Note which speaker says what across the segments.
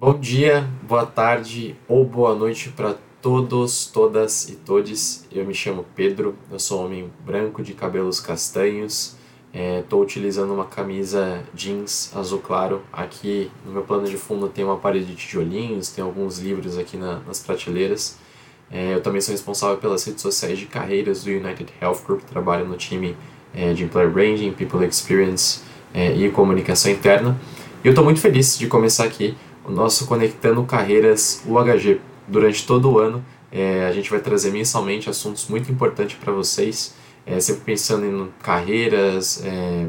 Speaker 1: Bom dia, boa tarde ou boa noite para todos, todas e todes. Eu me chamo Pedro, eu sou um homem branco de cabelos castanhos. Estou é, utilizando uma camisa jeans azul claro. Aqui no meu plano de fundo tem uma parede de tijolinhos, tem alguns livros aqui na, nas prateleiras. É, eu também sou responsável pelas redes sociais de carreiras do United Health Group, trabalho no time é, de Employer Branding, People Experience é, e comunicação interna. E eu estou muito feliz de começar aqui o nosso Conectando Carreiras UHG. Durante todo o ano, é, a gente vai trazer mensalmente assuntos muito importantes para vocês, é, sempre pensando em carreiras, é,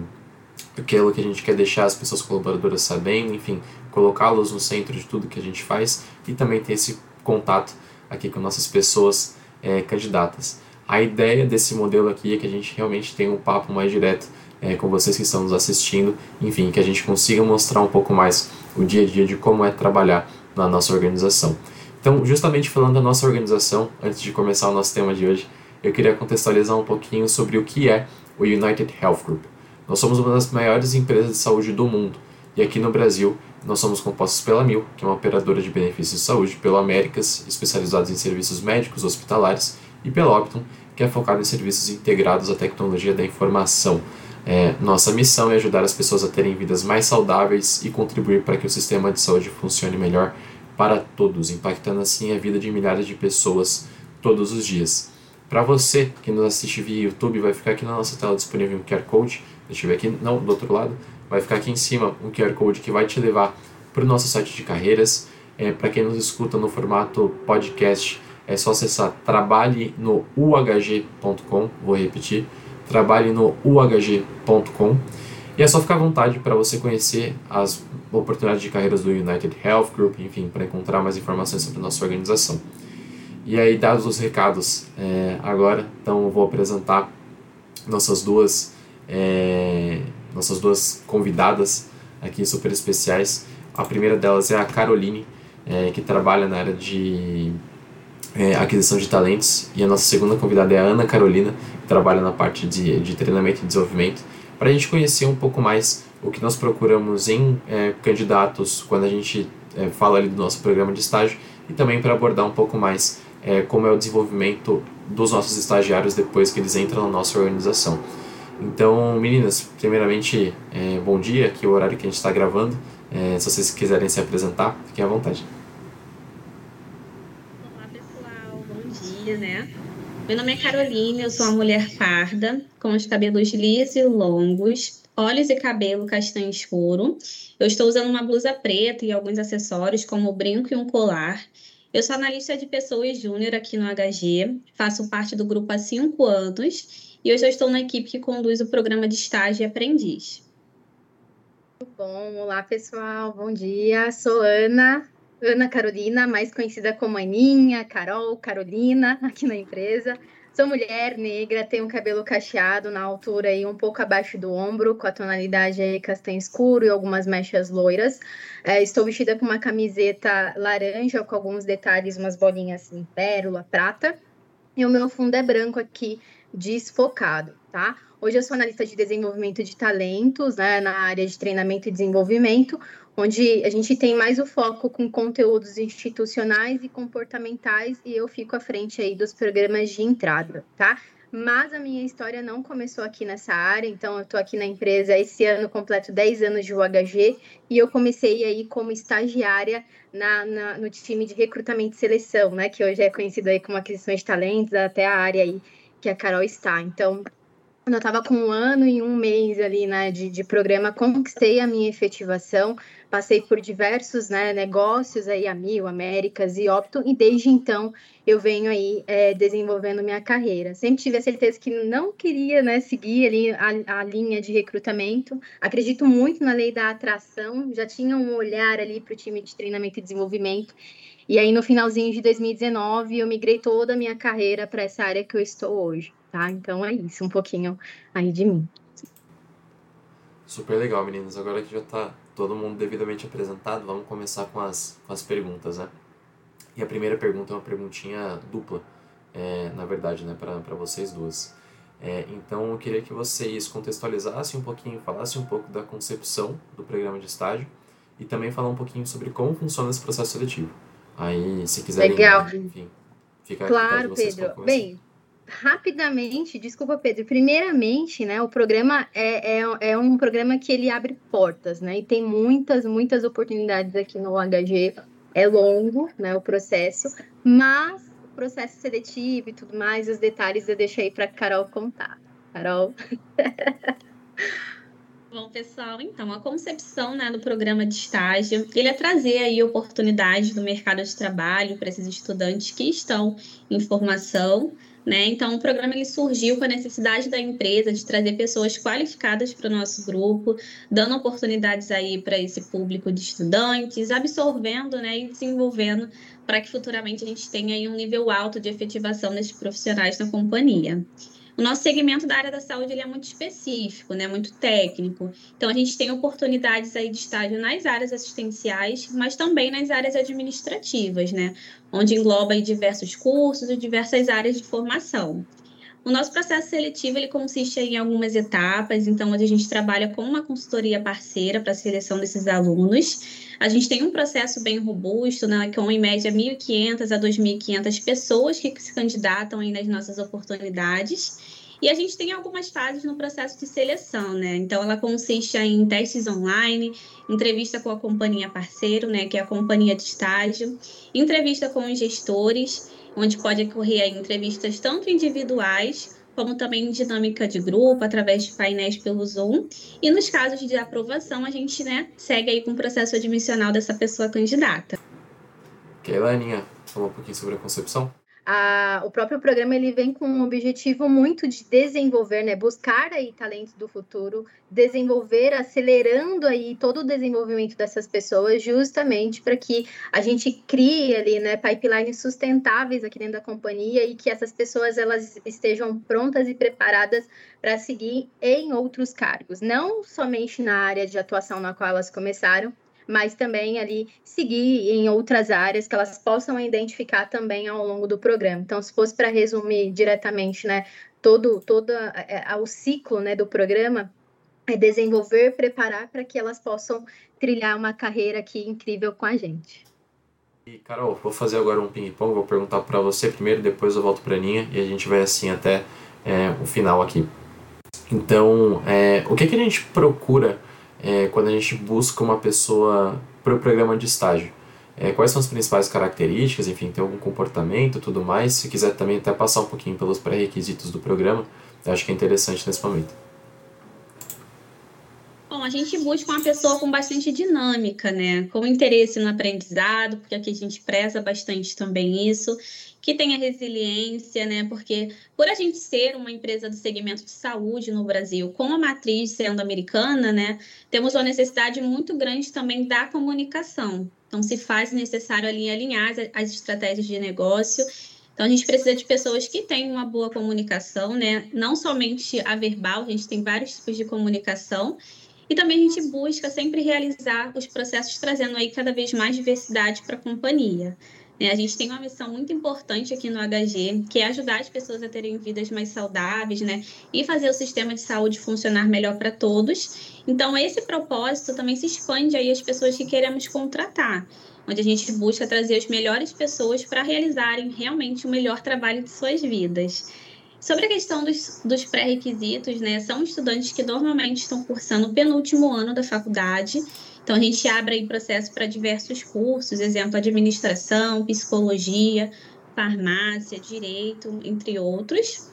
Speaker 1: aquilo que a gente quer deixar as pessoas colaboradoras sabendo, enfim, colocá-los no centro de tudo que a gente faz e também ter esse contato aqui com nossas pessoas é, candidatas. A ideia desse modelo aqui é que a gente realmente tenha um papo mais direto é, com vocês que estão nos assistindo, enfim, que a gente consiga mostrar um pouco mais o dia a dia de como é trabalhar na nossa organização. Então, justamente falando da nossa organização, antes de começar o nosso tema de hoje, eu queria contextualizar um pouquinho sobre o que é o United Health Group. Nós somos uma das maiores empresas de saúde do mundo e aqui no Brasil nós somos compostos pela Mil, que é uma operadora de benefícios de saúde, pela Américas, especializados em serviços médicos hospitalares, e pela Optum, que é focado em serviços integrados à tecnologia da informação, é, nossa missão é ajudar as pessoas a terem vidas mais saudáveis e contribuir para que o sistema de saúde funcione melhor para todos, impactando assim a vida de milhares de pessoas todos os dias. Para você que nos assiste via YouTube, vai ficar aqui na nossa tela disponível um QR Code. Deixa eu ver aqui, não, do outro lado. Vai ficar aqui em cima um QR Code que vai te levar para o nosso site de carreiras. É, para quem nos escuta no formato podcast, é só acessar trabalhe no uhg.com. Vou repetir trabalhe no uhg.com. E é só ficar à vontade para você conhecer as oportunidades de carreiras do United Health Group, enfim, para encontrar mais informações sobre a nossa organização. E aí, dados os recados é, agora, então eu vou apresentar nossas duas, é, nossas duas convidadas aqui super especiais. A primeira delas é a Caroline, é, que trabalha na área de é, aquisição de talentos. E a nossa segunda convidada é a Ana Carolina, que trabalha na parte de, de treinamento e desenvolvimento, para a gente conhecer um pouco mais o que nós procuramos em é, candidatos quando a gente é, fala ali do nosso programa de estágio e também para abordar um pouco mais é, como é o desenvolvimento dos nossos estagiários depois que eles entram na nossa organização. Então, meninas, primeiramente, é, bom dia, aqui é o horário que a gente está gravando. É, se vocês quiserem se apresentar, fiquem à vontade.
Speaker 2: Dia, né? Meu nome é Carolina, eu sou uma mulher parda, com os cabelos lisos e longos, olhos e cabelo castanho escuro. Eu estou usando uma blusa preta e alguns acessórios, como brinco e um colar. Eu sou analista de pessoas júnior aqui no HG, faço parte do grupo há cinco anos e hoje eu estou na equipe que conduz o programa de estágio e aprendiz.
Speaker 3: Bom, olá pessoal, bom dia. Sou Ana, Ana Carolina, mais conhecida como Aninha, Carol, Carolina, aqui na empresa. Sou mulher negra, tenho cabelo cacheado na altura aí um pouco abaixo do ombro, com a tonalidade aí castanho escuro e algumas mechas loiras. É, estou vestida com uma camiseta laranja com alguns detalhes, umas bolinhas assim, pérola, prata. E o meu fundo é branco aqui, desfocado, tá? Hoje eu sou analista de desenvolvimento de talentos, né, na área de treinamento e desenvolvimento, onde a gente tem mais o foco com conteúdos institucionais e comportamentais e eu fico à frente aí dos programas de entrada, tá? Mas a minha história não começou aqui nessa área, então eu estou aqui na empresa esse ano, completo 10 anos de UHG, e eu comecei aí como estagiária na, na, no time de recrutamento e seleção, né? Que hoje é conhecido aí como aquisição de talentos, até a área aí que a Carol está. Então, quando eu estava com um ano e um mês ali, né, de, de programa, conquistei a minha efetivação, passei por diversos né, negócios aí, a Mil, Américas e Opto, e desde então eu venho aí é, desenvolvendo minha carreira. Sempre tive a certeza que não queria né, seguir ali a, a linha de recrutamento, acredito muito na lei da atração, já tinha um olhar ali para o time de treinamento e desenvolvimento, e aí no finalzinho de 2019 eu migrei toda a minha carreira para essa área que eu estou hoje tá? Então é isso, um pouquinho aí de mim.
Speaker 1: Super legal, meninas. Agora que já está todo mundo devidamente apresentado, vamos começar com as, com as perguntas, né? E a primeira pergunta é uma perguntinha dupla, é, na verdade, né, para vocês duas. É, então eu queria que vocês contextualizassem um pouquinho, falassem um pouco da concepção do programa de estágio e também falar um pouquinho sobre como funciona esse processo seletivo. Aí, se quiserem,
Speaker 3: Legal.
Speaker 1: enfim, fica
Speaker 3: Claro,
Speaker 1: vocês
Speaker 3: Pedro. Bem, rapidamente, desculpa, Pedro. Primeiramente, né, o programa é, é, é um programa que ele abre portas, né? E tem muitas, muitas oportunidades aqui no HG. É longo, né, o processo, mas o processo seletivo e tudo mais, os detalhes eu deixo aí para Carol contar. Carol.
Speaker 2: Bom, pessoal, então, a concepção né, do programa de estágio, ele é trazer aí oportunidades do mercado de trabalho para esses estudantes que estão em formação, né? Então, o programa ele surgiu com a necessidade da empresa de trazer pessoas qualificadas para o nosso grupo, dando oportunidades aí para esse público de estudantes, absorvendo né, e desenvolvendo para que futuramente a gente tenha um nível alto de efetivação desses profissionais na companhia. O nosso segmento da área da saúde ele é muito específico, né, muito técnico. Então a gente tem oportunidades aí de estágio nas áreas assistenciais, mas também nas áreas administrativas, né, onde engloba diversos cursos e diversas áreas de formação. O nosso processo seletivo ele consiste em algumas etapas, então a gente trabalha com uma consultoria parceira para a seleção desses alunos. A gente tem um processo bem robusto, né, com em média 1.500 a 2.500 pessoas que se candidatam aí nas nossas oportunidades. E a gente tem algumas fases no processo de seleção, né? Então, ela consiste em testes online, entrevista com a companhia parceiro, né, que é a companhia de estágio, entrevista com os gestores, onde pode ocorrer entrevistas tanto individuais como também dinâmica de grupo, através de painéis pelo Zoom. E nos casos de aprovação, a gente né, segue aí com o processo admissional dessa pessoa candidata.
Speaker 1: Ok, Laninha, falou um pouquinho sobre a concepção?
Speaker 3: A, o próprio programa ele vem com um objetivo muito de desenvolver, né, buscar aí talentos do futuro, desenvolver, acelerando aí todo o desenvolvimento dessas pessoas, justamente para que a gente crie ali, né, pipelines sustentáveis aqui dentro da companhia e que essas pessoas elas estejam prontas e preparadas para seguir em outros cargos, não somente na área de atuação na qual elas começaram, mas também ali seguir em outras áreas que elas possam identificar também ao longo do programa. Então, se fosse para resumir diretamente, né, todo, todo é, é, o ciclo né, do programa, é desenvolver, preparar para que elas possam trilhar uma carreira aqui incrível com a gente.
Speaker 1: E Carol, vou fazer agora um ping-pong, vou perguntar para você primeiro, depois eu volto para a Aninha e a gente vai assim até é, o final aqui. Então, é, o que, que a gente procura é, quando a gente busca uma pessoa para o programa de estágio. É, quais são as principais características, enfim, tem algum comportamento tudo mais. Se quiser também até passar um pouquinho pelos pré-requisitos do programa, acho que é interessante nesse momento.
Speaker 2: Bom, a gente busca uma pessoa com bastante dinâmica, né? Com interesse no aprendizado, porque aqui a gente preza bastante também isso que tenha resiliência, né? Porque por a gente ser uma empresa do segmento de saúde no Brasil, com a matriz sendo americana, né, temos uma necessidade muito grande também da comunicação. Então, se faz necessário ali alinhar as estratégias de negócio. Então, a gente precisa de pessoas que tenham uma boa comunicação, né? Não somente a verbal, a gente tem vários tipos de comunicação. E também a gente busca sempre realizar os processos trazendo aí cada vez mais diversidade para a companhia. É, a gente tem uma missão muito importante aqui no HG, que é ajudar as pessoas a terem vidas mais saudáveis, né? E fazer o sistema de saúde funcionar melhor para todos. Então, esse propósito também se expande aí às pessoas que queremos contratar, onde a gente busca trazer as melhores pessoas para realizarem realmente o melhor trabalho de suas vidas. Sobre a questão dos, dos pré-requisitos, né? São estudantes que normalmente estão cursando o penúltimo ano da faculdade então, a gente abre aí processo para diversos cursos, exemplo, administração, psicologia, farmácia, direito, entre outros.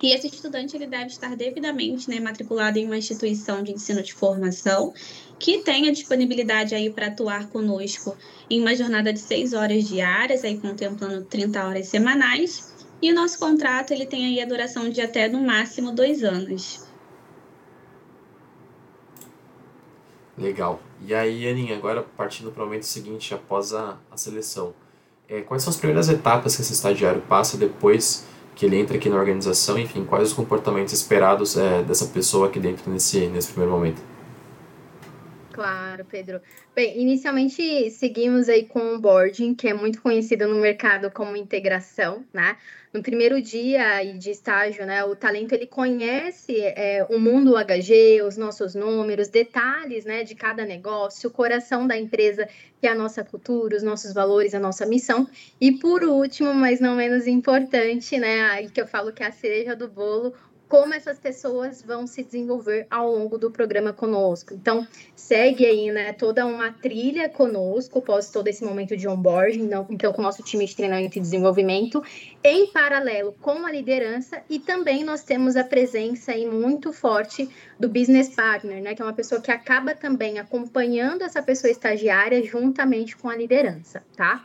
Speaker 2: E esse estudante ele deve estar devidamente né, matriculado em uma instituição de ensino de formação que tenha disponibilidade aí para atuar conosco em uma jornada de seis horas diárias, aí contemplando 30 horas semanais. E o nosso contrato ele tem aí a duração de até no máximo dois anos.
Speaker 1: Legal. E aí, Aninha, agora partindo para o momento seguinte, após a, a seleção, é, quais são as primeiras etapas que esse estagiário passa depois que ele entra aqui na organização? Enfim, quais os comportamentos esperados é, dessa pessoa aqui dentro nesse, nesse primeiro momento?
Speaker 3: Claro, Pedro. Bem, inicialmente seguimos aí com o onboarding, que é muito conhecido no mercado como integração, né? No primeiro dia de estágio, né, o talento ele conhece é, o mundo HG, os nossos números, detalhes, né, de cada negócio, o coração da empresa, que é a nossa cultura, os nossos valores, a nossa missão. E por último, mas não menos importante, né, aí que eu falo que é a cereja do bolo, como essas pessoas vão se desenvolver ao longo do programa conosco. Então, segue aí, né, toda uma trilha conosco, após todo esse momento de onboarding, então, então com o nosso time de treinamento e desenvolvimento, em paralelo com a liderança, e também nós temos a presença aí muito forte do business partner, né, que é uma pessoa que acaba também acompanhando essa pessoa estagiária juntamente com a liderança, tá?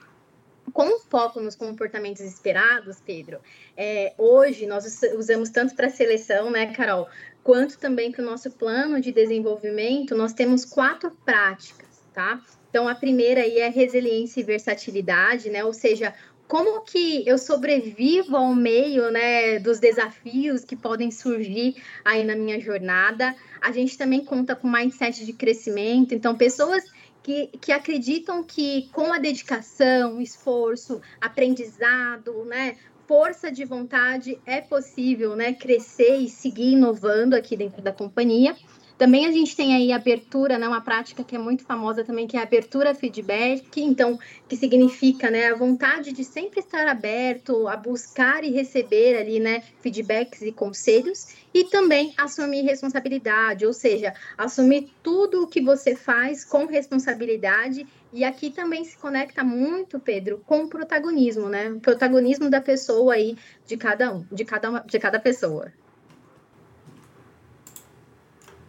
Speaker 3: Com foco nos comportamentos esperados, Pedro, é, hoje nós usamos tanto para seleção, né, Carol, quanto também para o nosso plano de desenvolvimento, nós temos quatro práticas, tá? Então, a primeira aí é resiliência e versatilidade, né? Ou seja, como que eu sobrevivo ao meio, né, dos desafios que podem surgir aí na minha jornada. A gente também conta com mindset de crescimento, então pessoas que, que acreditam que com a dedicação, esforço, aprendizado, né, força de vontade é possível, né, crescer e seguir inovando aqui dentro da companhia. Também a gente tem aí abertura, né, uma prática que é muito famosa também, que é a abertura feedback, então, que significa, né, a vontade de sempre estar aberto a buscar e receber ali, né, feedbacks e conselhos, e também assumir responsabilidade, ou seja, assumir tudo o que você faz com responsabilidade e aqui também se conecta muito, Pedro, com o protagonismo, né? O protagonismo da pessoa aí, de cada um, de cada, de cada pessoa.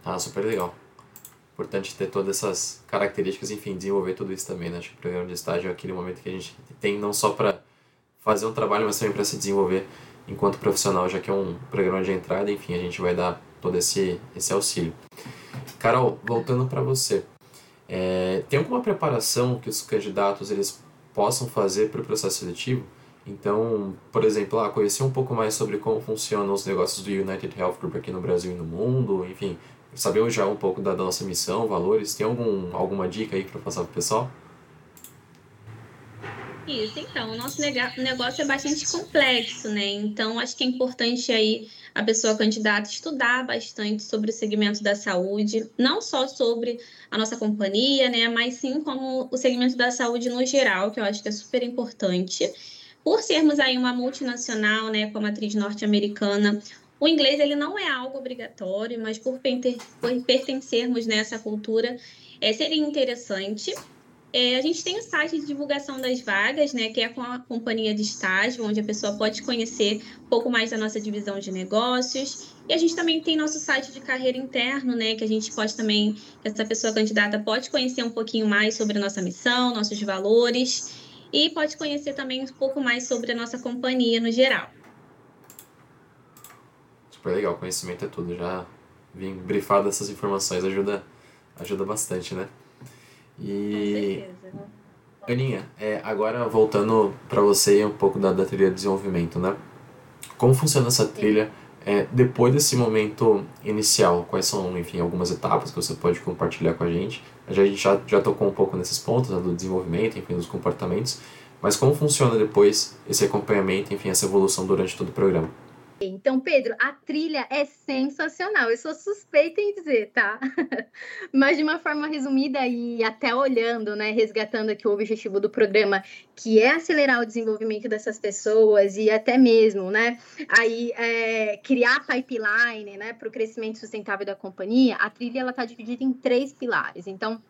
Speaker 1: Ah, super legal. Importante ter todas essas características, enfim, desenvolver tudo isso também, né? Acho que o programa de estágio é aquele momento que a gente tem não só para fazer um trabalho, mas também para se desenvolver enquanto profissional, já que é um programa de entrada, enfim, a gente vai dar todo esse, esse auxílio. Carol, voltando para você, é, tem alguma preparação que os candidatos eles possam fazer para o processo seletivo? Então, por exemplo, ah, conhecer um pouco mais sobre como funcionam os negócios do United Health Group aqui no Brasil e no mundo, enfim, saber já um pouco da, nossa missão, valores. Tem algum, alguma dica aí para passar para o pessoal?
Speaker 2: Isso, então, o nosso negócio é bastante complexo, né? Então, acho que é importante aí a pessoa candidata estudar bastante sobre o segmento da saúde, não só sobre a nossa companhia, né? Mas sim como o segmento da saúde no geral, que eu acho que é super importante. Por sermos aí uma multinacional, né, com a matriz norte-americana, o inglês ele não é algo obrigatório, mas por, pertencermos nessa cultura, é, seria interessante. É, a gente tem o site de divulgação das vagas, né, que é com a companhia de estágio, onde a pessoa pode conhecer um pouco mais da nossa divisão de negócios. E a gente também tem nosso site de carreira interno, né, que a gente pode também, essa pessoa candidata pode conhecer um pouquinho mais sobre a nossa missão, nossos valores, e pode conhecer também um pouco mais sobre a nossa companhia no geral
Speaker 1: super legal. Conhecimento é tudo. Já vim brifado essas informações ajuda, ajuda bastante, né?
Speaker 2: E.
Speaker 1: Aninha, é, agora voltando para você um pouco da, da trilha de desenvolvimento, né? Como funciona essa trilha é, depois desse momento inicial? Quais são, enfim, algumas etapas que você pode compartilhar com a gente? A gente já, já tocou um pouco nesses pontos, né, do desenvolvimento, enfim, dos comportamentos, mas como funciona depois esse acompanhamento, enfim, essa evolução durante todo o programa?
Speaker 3: Então, Pedro, a trilha é sensacional. Eu sou suspeita em dizer, tá? Mas de uma forma resumida e até olhando, né, resgatando aqui o objetivo do programa, que é acelerar o desenvolvimento dessas pessoas e até mesmo, né, aí é, criar pipeline, né, para o crescimento sustentável da companhia. A trilha ela está dividida em três pilares. Então,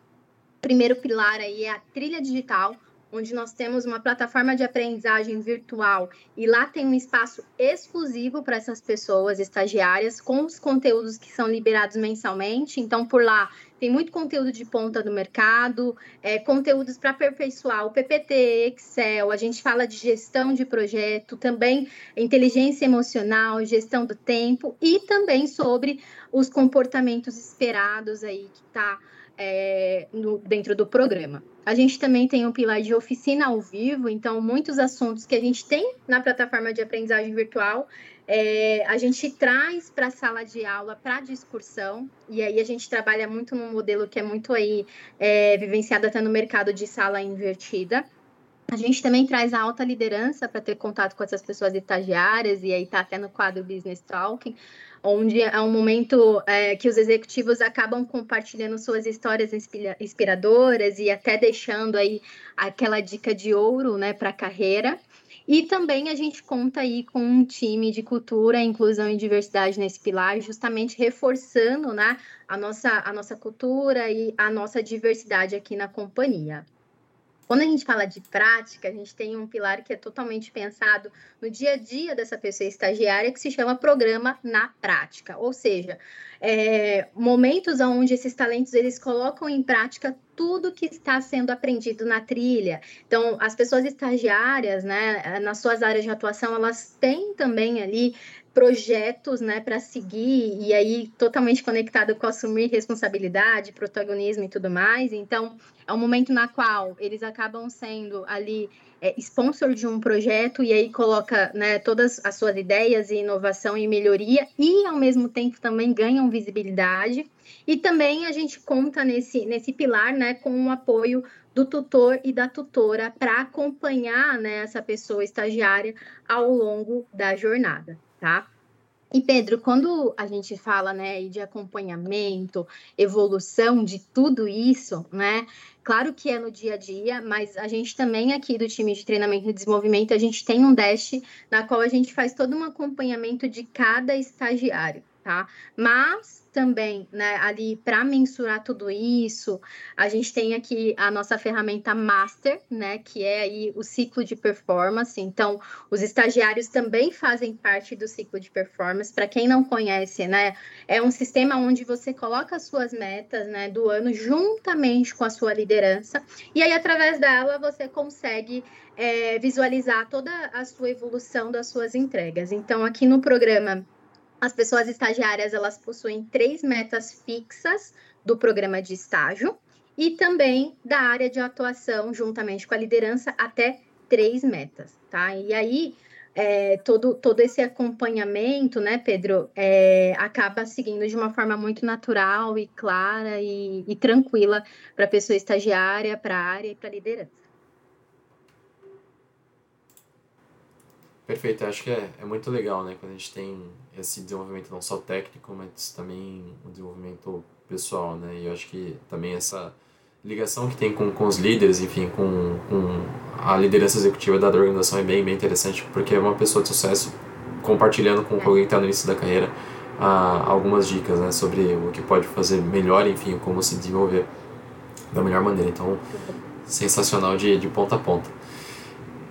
Speaker 3: primeiro pilar aí é a trilha digital onde nós temos uma plataforma de aprendizagem virtual e lá tem um espaço exclusivo para essas pessoas estagiárias com os conteúdos que são liberados mensalmente. Então, por lá tem muito conteúdo de ponta do mercado, é, conteúdos para aperfeiçoar o PPT, Excel, a gente fala de gestão de projeto, também inteligência emocional, gestão do tempo e também sobre os comportamentos esperados aí que está é, no, dentro do programa. A gente também tem um pilar de oficina ao vivo, então muitos assuntos que a gente tem na plataforma de aprendizagem virtual, é, a gente traz para a sala de aula para discussão, e aí a gente trabalha muito num modelo que é muito aí é, vivenciado até no mercado de sala invertida. A gente também traz a alta liderança para ter contato com essas pessoas estagiárias, e aí está até no quadro Business Talking, onde é um momento é, que os executivos acabam compartilhando suas histórias inspiradoras e até deixando aí aquela dica de ouro né, para a carreira. E também a gente conta aí com um time de cultura, inclusão e diversidade nesse pilar, justamente reforçando né, a, nossa, a nossa cultura e a nossa diversidade aqui na companhia. Quando a gente fala de prática, a gente tem um pilar que é totalmente pensado no dia a dia dessa pessoa estagiária, que se chama programa na prática, ou seja, é, momentos onde esses talentos eles colocam em prática tudo que está sendo aprendido na trilha. Então, as pessoas estagiárias, né, nas suas áreas de atuação, elas têm também ali projetos, né, para seguir e aí totalmente conectado com assumir responsabilidade, protagonismo e tudo mais. Então, é um momento na qual eles acabam sendo ali é, sponsor de um projeto e aí coloca né, todas as suas ideias e inovação e melhoria e ao mesmo tempo também ganham visibilidade. E também a gente conta nesse, nesse pilar né, com o apoio do tutor e da tutora para acompanhar né, essa pessoa estagiária ao longo da jornada tá? E Pedro, quando a gente fala, né, de acompanhamento, evolução de tudo isso, né? Claro que é no dia a dia, mas a gente também aqui do time de treinamento e desenvolvimento, a gente tem um dash na qual a gente faz todo um acompanhamento de cada estagiário, tá? Mas também, né, ali para mensurar tudo isso, a gente tem aqui a nossa ferramenta Master, né, que é aí o ciclo de performance. Então, os estagiários também fazem parte do ciclo de performance. Para quem não conhece, né, é um sistema onde você coloca as suas metas, né, do ano juntamente com a sua liderança, e aí através dela você consegue é, visualizar toda a sua evolução das suas entregas. Então, aqui no programa as pessoas estagiárias elas possuem três metas fixas do programa de estágio e também da área de atuação, juntamente com a liderança, até três metas, tá? E aí é, todo, todo esse acompanhamento, né, Pedro, é, acaba seguindo de uma forma muito natural e clara e, e tranquila para a pessoa estagiária, para a área e para a liderança.
Speaker 1: Perfeito, eu acho que é, é muito legal, né, quando a gente tem esse desenvolvimento não só técnico, mas também o desenvolvimento pessoal, né, e eu acho que também essa ligação que tem com, com os líderes, enfim, com, com a liderança executiva da organização é bem, bem interessante, porque é uma pessoa de sucesso compartilhando com alguém que está no início da carreira ah, algumas dicas, né, sobre o que pode fazer melhor, enfim, como se desenvolver da melhor maneira, então, sensacional de, de ponta a ponta.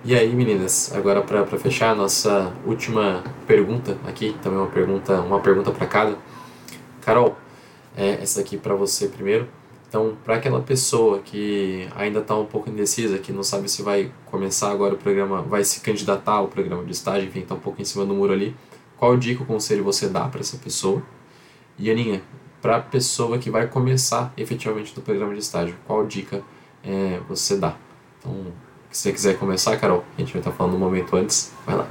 Speaker 1: E aí, meninas, agora para fechar a nossa última pergunta aqui, também uma pergunta, uma pergunta para cada. Carol, é, essa aqui para você primeiro. Então, para aquela pessoa que ainda está um pouco indecisa, que não sabe se vai começar agora o programa, vai se candidatar ao programa de estágio, enfim, está um pouco em cima do muro ali, qual dica ou conselho você dá para essa pessoa? E Aninha, para a pessoa que vai começar efetivamente no programa de estágio, qual dica é, você dá? Então, se você quiser começar, Carol, a gente vai estar falando um momento antes, vai lá.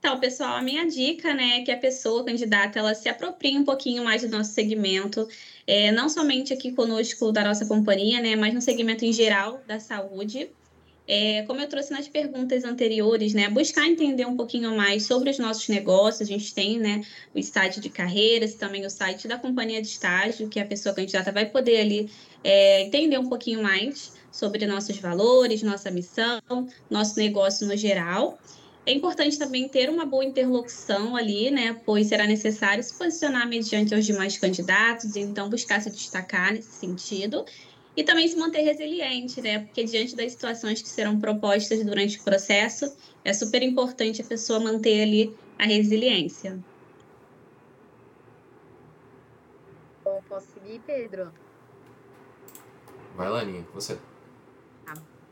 Speaker 2: Então, pessoal, a minha dica, né, é que a pessoa candidata, ela se aproprie um pouquinho mais do nosso segmento, é, não somente aqui conosco da nossa companhia, né, mas no segmento em geral da saúde. É, como eu trouxe nas perguntas anteriores, né, buscar entender um pouquinho mais sobre os nossos negócios. A gente tem, né, o site de carreiras, também o site da companhia de estágio, que a pessoa candidata vai poder ali é, entender um pouquinho mais sobre nossos valores, nossa missão, nosso negócio no geral. É importante também ter uma boa interlocução ali, né? Pois será necessário se posicionar mediante os demais candidatos, então buscar se destacar nesse sentido. E também se manter resiliente, né? Porque diante das situações que serão propostas durante o processo, é super importante a pessoa manter ali a resiliência.
Speaker 3: Bom, posso seguir, Pedro?
Speaker 1: Vai lá, Aninha, você.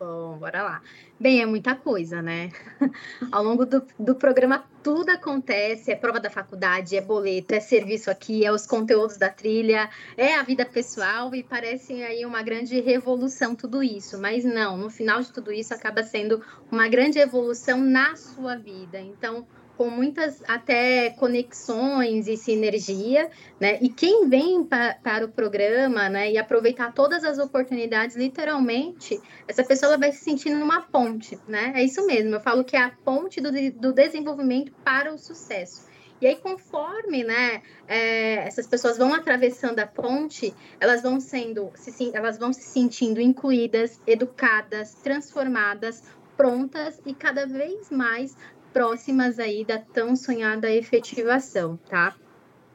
Speaker 3: Bom, bora lá. Bem, é muita coisa, né? Ao longo do, do programa, tudo acontece: é prova da faculdade, é boleto, é serviço aqui, é os conteúdos da trilha, é a vida pessoal, e parece aí uma grande revolução tudo isso. Mas não, no final de tudo isso, acaba sendo uma grande evolução na sua vida. Então, com muitas até conexões e sinergia, né? E quem vem pa, para o programa, né, e aproveitar todas as oportunidades, literalmente, essa pessoa vai se sentindo numa ponte, né? É isso mesmo. Eu falo que é a ponte do, do desenvolvimento para o sucesso. E aí, conforme né, é, essas pessoas vão atravessando a ponte, elas vão sendo, se, elas vão se sentindo incluídas, educadas, transformadas, prontas e cada vez mais próximas aí da tão sonhada efetivação, tá?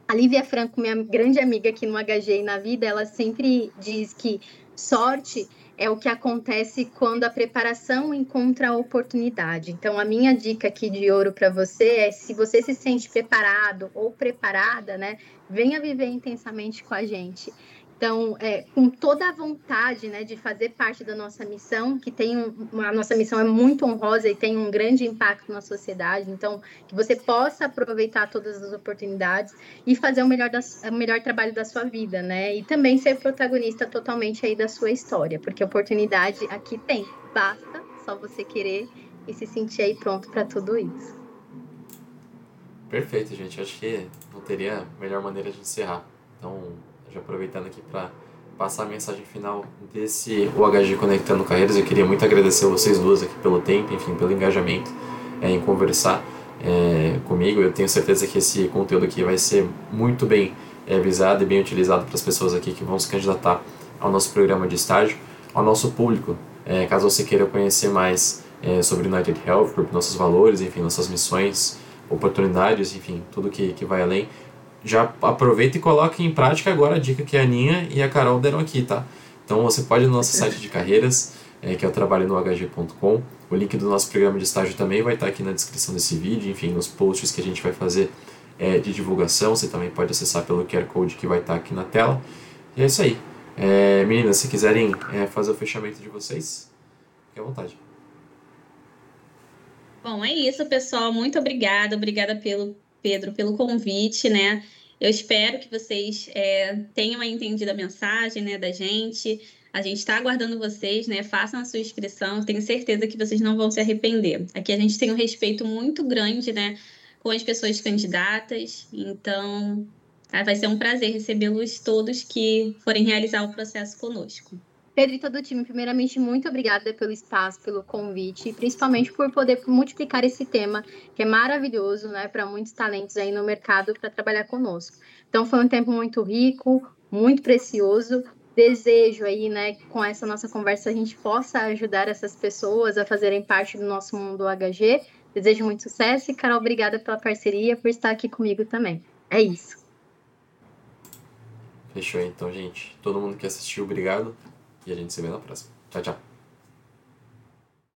Speaker 3: A Lívia Franco, minha grande amiga aqui no HG e na vida, ela sempre diz que sorte é o que acontece quando a preparação encontra a oportunidade. Então, a minha dica aqui de ouro para você é: se você se sente preparado ou preparada, né, venha viver intensamente com a gente. Então, é, com toda a vontade né, de fazer parte da nossa missão, que tem um, a nossa missão é muito honrosa e tem um grande impacto na sociedade, então que você possa aproveitar todas as oportunidades e fazer o melhor, da, o melhor trabalho da sua vida, né? E também ser protagonista totalmente aí da sua história, porque oportunidade aqui tem, basta só você querer e se sentir aí pronto para tudo isso.
Speaker 1: Perfeito, gente. Acho que não teria melhor maneira de encerrar. Então, já aproveitando aqui para passar a mensagem final desse UHG Conectando Carreiras, eu queria muito agradecer vocês duas aqui pelo tempo, enfim, pelo engajamento é, em conversar é, comigo. Eu tenho certeza que esse conteúdo aqui vai ser muito bem é, visado e bem utilizado para as pessoas aqui que vão se candidatar ao nosso programa de estágio, ao nosso público. É, caso você queira conhecer mais sobre United Health Group, nossos valores, enfim, nossas missões, oportunidades, enfim, tudo que, que vai além, já aproveita e coloque em prática agora a dica que a Aninha e a Carol deram aqui, tá? Então você pode ir no nosso site de carreiras, é, que é o trabalho no hg.com. O link do nosso programa de estágio também vai estar aqui na descrição desse vídeo, enfim, nos posts que a gente vai fazer é, de divulgação. Você também pode acessar pelo QR Code que vai estar aqui na tela. E é isso aí. É, meninas, se quiserem é, fazer o fechamento de vocês, fique à vontade.
Speaker 2: Bom, é isso, pessoal. Muito obrigada. Obrigada pelo Pedro, pelo convite, né? Eu espero que vocês é, tenham entendido a mensagem né, da gente. A gente está aguardando vocês, né? Façam a sua inscrição, tenho certeza que vocês não vão se arrepender. Aqui a gente tem um respeito muito grande, né? Com as pessoas candidatas, então tá? vai ser um prazer recebê-los todos que forem realizar o processo conosco.
Speaker 3: Pedro e todo o time, primeiramente, muito obrigada pelo espaço, pelo convite, e principalmente por poder multiplicar esse tema, que é maravilhoso, né, para muitos talentos aí no mercado para trabalhar conosco. Então, foi um tempo muito rico, muito precioso. Desejo aí, né, com essa nossa conversa, a gente possa ajudar essas pessoas a fazerem parte do nosso mundo HG. Desejo muito sucesso e, Carol, obrigada pela parceria, por estar aqui comigo também. É isso.
Speaker 1: Fechou então, gente. Todo mundo que assistiu, obrigado. E a gente se vê na próxima. Tchau, tchau.